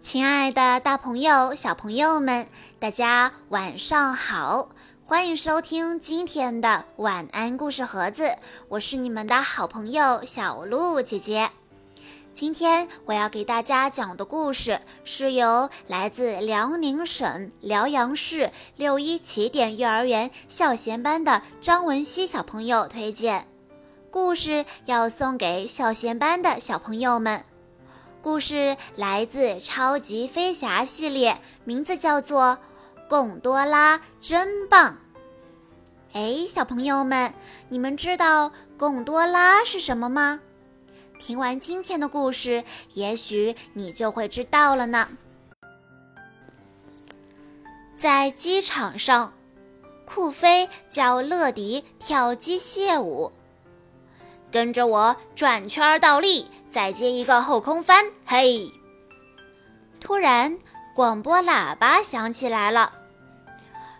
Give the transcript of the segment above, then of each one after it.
亲爱的，大朋友、小朋友们，大家晚上好！欢迎收听今天的晚安故事盒子，我是你们的好朋友小鹿姐姐。今天我要给大家讲的故事是由来自辽宁省辽阳市六一起点幼儿园孝贤班的张文熙小朋友推荐，故事要送给孝贤班的小朋友们。故事来自《超级飞侠》系列，名字叫做《贡多拉真棒》。哎，小朋友们，你们知道贡多拉是什么吗？听完今天的故事，也许你就会知道了呢。在机场上，酷飞教乐迪跳机械舞。跟着我转圈倒立，再接一个后空翻，嘿！突然，广播喇叭响起来了：“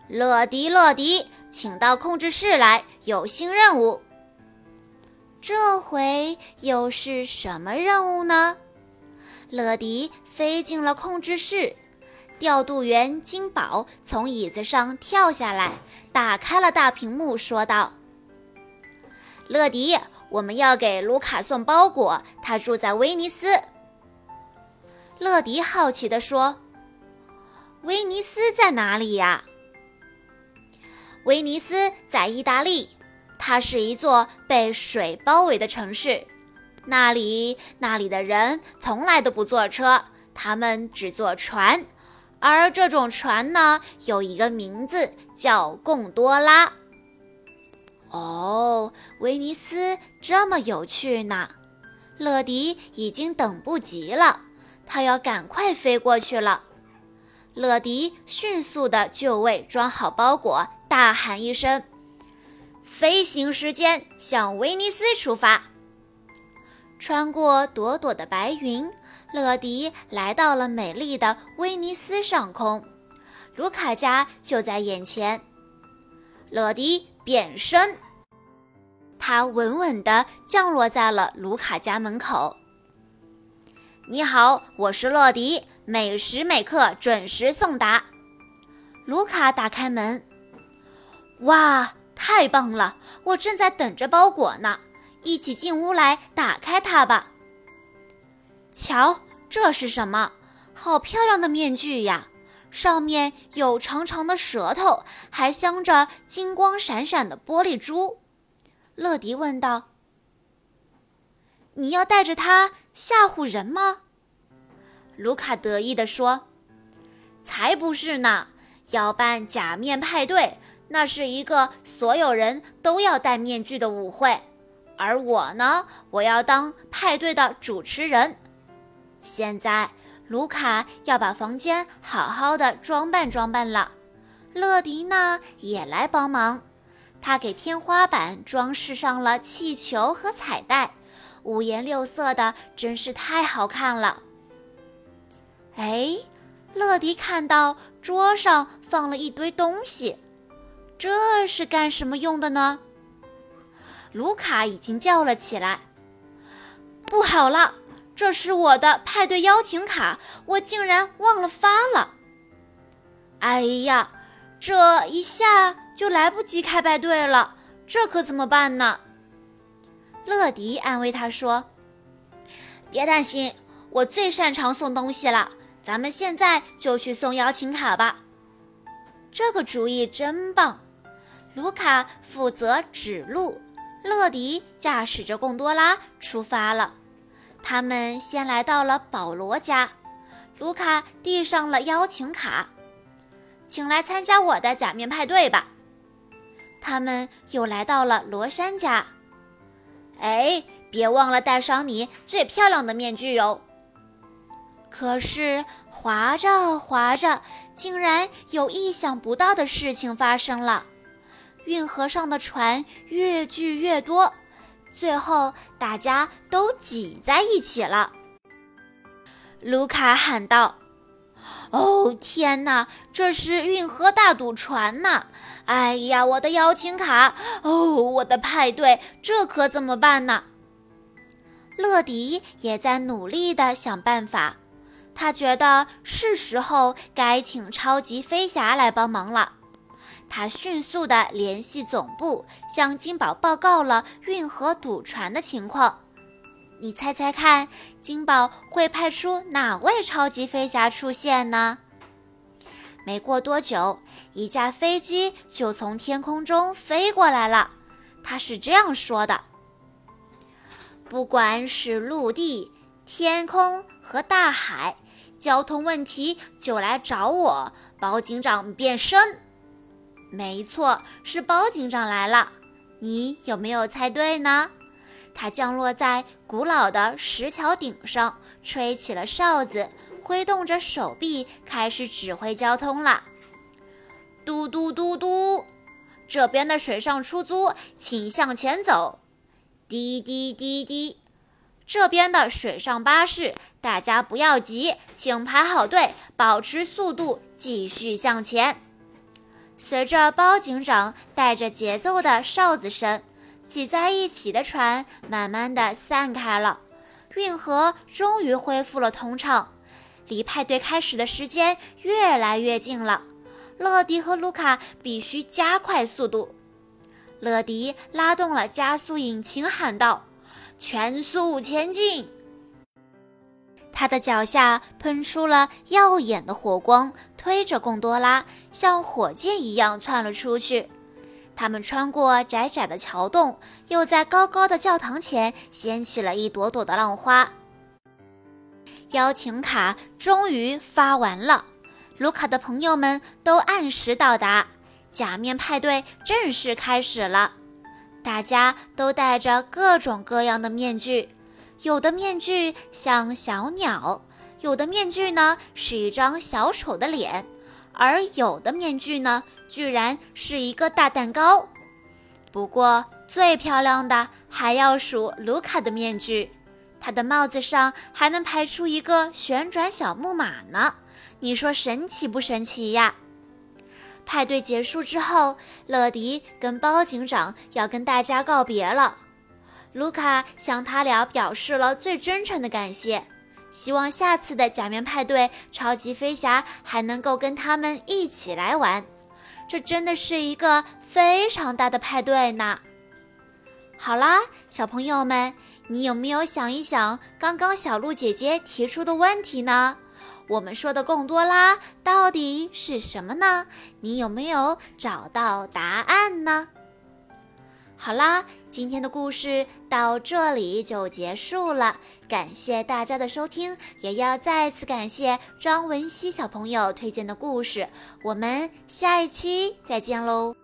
乐迪，乐迪，请到控制室来，有新任务。”这回又是什么任务呢？乐迪飞进了控制室，调度员金宝从椅子上跳下来，打开了大屏幕，说道：“乐迪。”我们要给卢卡送包裹，他住在威尼斯。乐迪好奇地说：“威尼斯在哪里呀？”威尼斯在意大利，它是一座被水包围的城市。那里，那里的人从来都不坐车，他们只坐船，而这种船呢，有一个名字叫贡多拉。哦，威尼斯这么有趣呢！乐迪已经等不及了，他要赶快飞过去了。乐迪迅速的就位，装好包裹，大喊一声：“飞行时间，向威尼斯出发！”穿过朵朵的白云，乐迪来到了美丽的威尼斯上空。卢卡家就在眼前，乐迪。变身，他稳稳地降落在了卢卡家门口。你好，我是乐迪，每时每刻准时送达。卢卡打开门，哇，太棒了！我正在等着包裹呢，一起进屋来打开它吧。瞧，这是什么？好漂亮的面具呀！上面有长长的舌头，还镶着金光闪闪的玻璃珠。乐迪问道：“你要带着它吓唬人吗？”卢卡得意地说：“才不是呢！要办假面派对，那是一个所有人都要戴面具的舞会，而我呢，我要当派对的主持人。现在。”卢卡要把房间好好的装扮装扮了，乐迪呢也来帮忙，他给天花板装饰上了气球和彩带，五颜六色的，真是太好看了。哎，乐迪看到桌上放了一堆东西，这是干什么用的呢？卢卡已经叫了起来：“不好了！”这是我的派对邀请卡，我竟然忘了发了。哎呀，这一下就来不及开派对了，这可怎么办呢？乐迪安慰他说：“别担心，我最擅长送东西了，咱们现在就去送邀请卡吧。”这个主意真棒！卢卡负责指路，乐迪驾驶着贡多拉出发了。他们先来到了保罗家，卢卡递上了邀请卡，请来参加我的假面派对吧。他们又来到了罗珊家，哎，别忘了带上你最漂亮的面具哟。可是滑着滑着，竟然有意想不到的事情发生了，运河上的船越聚越多。最后，大家都挤在一起了。卢卡喊道：“哦，天哪，这是运河大赌船呐！哎呀，我的邀请卡！哦，我的派对，这可怎么办呢？”乐迪也在努力地想办法。他觉得是时候该请超级飞侠来帮忙了。他迅速地联系总部，向金宝报告了运河堵船的情况。你猜猜看，金宝会派出哪位超级飞侠出现呢？没过多久，一架飞机就从天空中飞过来了。他是这样说的：“不管是陆地、天空和大海，交通问题就来找我，包警长变身。”没错，是包警长来了。你有没有猜对呢？他降落在古老的石桥顶上，吹起了哨子，挥动着手臂，开始指挥交通了。嘟嘟嘟嘟，这边的水上出租，请向前走。滴滴滴滴，这边的水上巴士，大家不要急，请排好队，保持速度，继续向前。随着包警长带着节奏的哨子声，挤在一起的船慢慢的散开了，运河终于恢复了通畅，离派对开始的时间越来越近了。乐迪和卢卡必须加快速度。乐迪拉动了加速引擎，喊道：“全速前进！”他的脚下喷出了耀眼的火光，推着贡多拉像火箭一样窜了出去。他们穿过窄窄的桥洞，又在高高的教堂前掀起了一朵朵的浪花。邀请卡终于发完了，卢卡的朋友们都按时到达，假面派对正式开始了。大家都戴着各种各样的面具。有的面具像小鸟，有的面具呢是一张小丑的脸，而有的面具呢居然是一个大蛋糕。不过最漂亮的还要数卢卡的面具，他的帽子上还能排出一个旋转小木马呢。你说神奇不神奇呀？派对结束之后，乐迪跟包警长要跟大家告别了。卢卡向他俩表示了最真诚的感谢，希望下次的假面派对，超级飞侠还能够跟他们一起来玩。这真的是一个非常大的派对呢。好啦，小朋友们，你有没有想一想刚刚小鹿姐姐提出的问题呢？我们说的贡多拉到底是什么呢？你有没有找到答案呢？好啦，今天的故事到这里就结束了，感谢大家的收听，也要再次感谢张文熙小朋友推荐的故事，我们下一期再见喽。